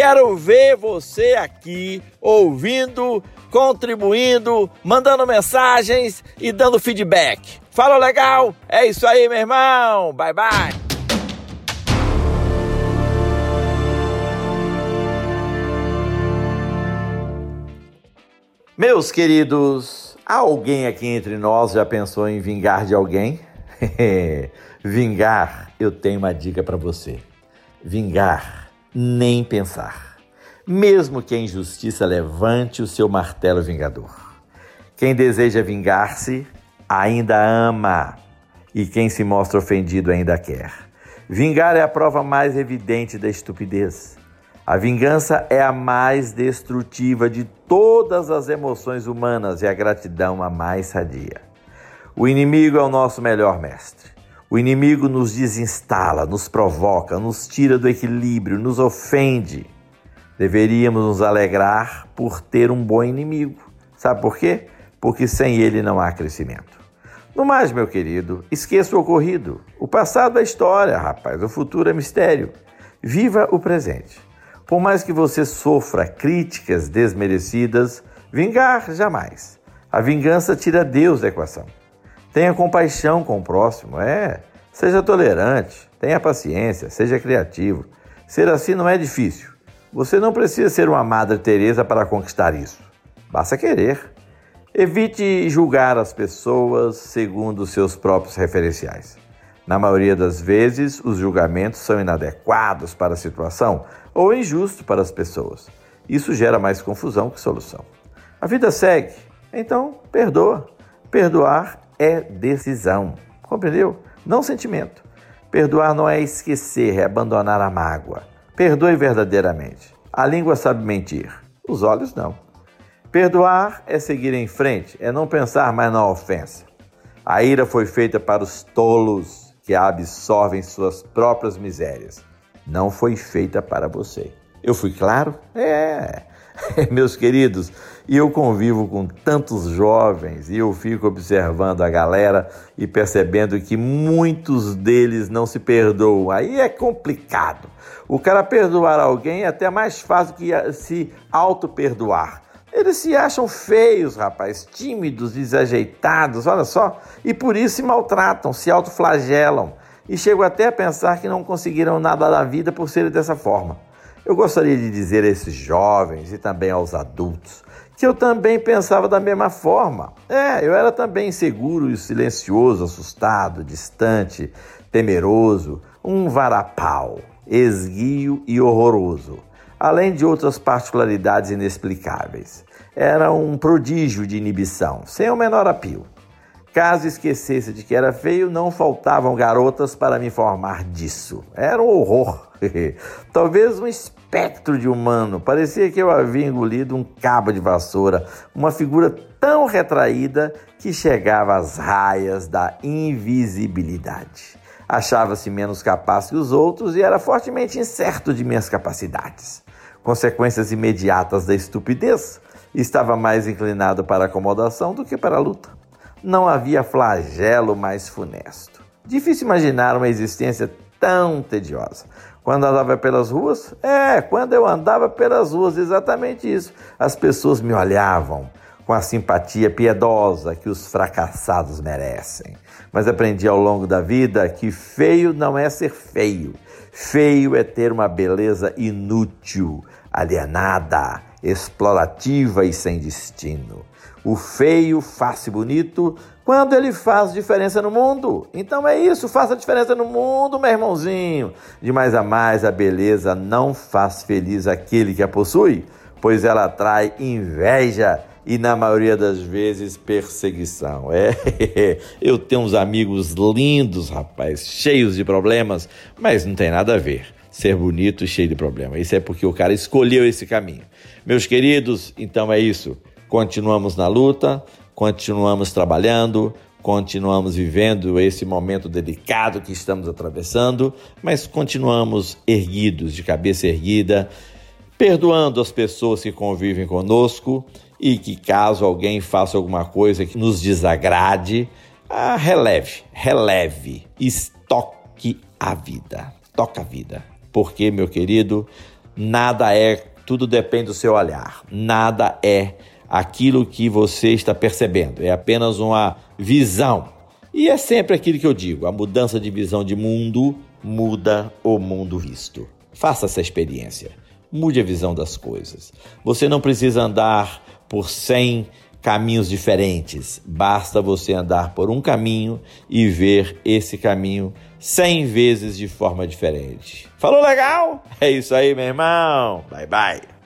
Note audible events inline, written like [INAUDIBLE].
Quero ver você aqui ouvindo, contribuindo, mandando mensagens e dando feedback. Fala legal? É isso aí, meu irmão. Bye bye. Meus queridos, alguém aqui entre nós já pensou em vingar de alguém? [LAUGHS] vingar, eu tenho uma dica para você. Vingar, nem pensar. Mesmo que a injustiça levante o seu martelo vingador. Quem deseja vingar-se ainda ama, e quem se mostra ofendido ainda quer. Vingar é a prova mais evidente da estupidez. A vingança é a mais destrutiva de todas as emoções humanas e a gratidão a mais sadia. O inimigo é o nosso melhor mestre. O inimigo nos desinstala, nos provoca, nos tira do equilíbrio, nos ofende. Deveríamos nos alegrar por ter um bom inimigo. Sabe por quê? Porque sem ele não há crescimento. No mais, meu querido, esqueça o ocorrido. O passado é história, rapaz. O futuro é mistério. Viva o presente. Por mais que você sofra críticas desmerecidas, vingar jamais. A vingança tira Deus da equação. Tenha compaixão com o próximo, é. Seja tolerante, tenha paciência, seja criativo. Ser assim não é difícil. Você não precisa ser uma Madre Teresa para conquistar isso. Basta querer. Evite julgar as pessoas segundo seus próprios referenciais. Na maioria das vezes, os julgamentos são inadequados para a situação ou injustos para as pessoas. Isso gera mais confusão que solução. A vida segue, então perdoa. Perdoar é decisão, compreendeu? Não sentimento. Perdoar não é esquecer, é abandonar a mágoa. Perdoe verdadeiramente. A língua sabe mentir, os olhos não. Perdoar é seguir em frente, é não pensar mais na ofensa. A ira foi feita para os tolos que absorvem suas próprias misérias. Não foi feita para você. Eu fui claro? É. [LAUGHS] Meus queridos, eu convivo com tantos jovens e eu fico observando a galera e percebendo que muitos deles não se perdoam. Aí é complicado. O cara perdoar alguém é até mais fácil que se auto-perdoar. Eles se acham feios, rapaz, tímidos, desajeitados, olha só, e por isso se maltratam, se autoflagelam e chegam até a pensar que não conseguiram nada da vida por serem dessa forma. Eu gostaria de dizer a esses jovens e também aos adultos que eu também pensava da mesma forma. É, eu era também inseguro e silencioso, assustado, distante, temeroso, um varapau, esguio e horroroso além de outras particularidades inexplicáveis. Era um prodígio de inibição, sem o menor apio. Caso esquecesse de que era feio, não faltavam garotas para me informar disso. Era um horror. [LAUGHS] Talvez um espectro de humano. Parecia que eu havia engolido um cabo de vassoura, uma figura tão retraída que chegava às raias da invisibilidade. Achava-se menos capaz que os outros e era fortemente incerto de minhas capacidades consequências imediatas da estupidez, estava mais inclinado para a acomodação do que para a luta. Não havia flagelo mais funesto. Difícil imaginar uma existência tão tediosa. Quando andava pelas ruas? É, quando eu andava pelas ruas, exatamente isso. As pessoas me olhavam com a simpatia piedosa que os fracassados merecem. Mas aprendi ao longo da vida que feio não é ser feio. Feio é ter uma beleza inútil, alienada, explorativa e sem destino. O feio faz-se bonito quando ele faz diferença no mundo. Então é isso, faça diferença no mundo, meu irmãozinho. De mais a mais, a beleza não faz feliz aquele que a possui, pois ela atrai inveja e na maioria das vezes perseguição. É, [LAUGHS] eu tenho uns amigos lindos, rapaz, cheios de problemas, mas não tem nada a ver. Ser bonito e cheio de problema. Isso é porque o cara escolheu esse caminho. Meus queridos, então é isso. Continuamos na luta, continuamos trabalhando, continuamos vivendo esse momento delicado que estamos atravessando, mas continuamos erguidos, de cabeça erguida, perdoando as pessoas que convivem conosco e que, caso alguém faça alguma coisa que nos desagrade, ah, releve, releve, estoque a vida, toca a vida. Porque, meu querido, nada é, tudo depende do seu olhar, nada é aquilo que você está percebendo, é apenas uma visão. E é sempre aquilo que eu digo: a mudança de visão de mundo muda o mundo visto. Faça essa experiência. Mude a visão das coisas. Você não precisa andar por 100 caminhos diferentes. Basta você andar por um caminho e ver esse caminho 100 vezes de forma diferente. Falou legal? É isso aí, meu irmão. Bye bye.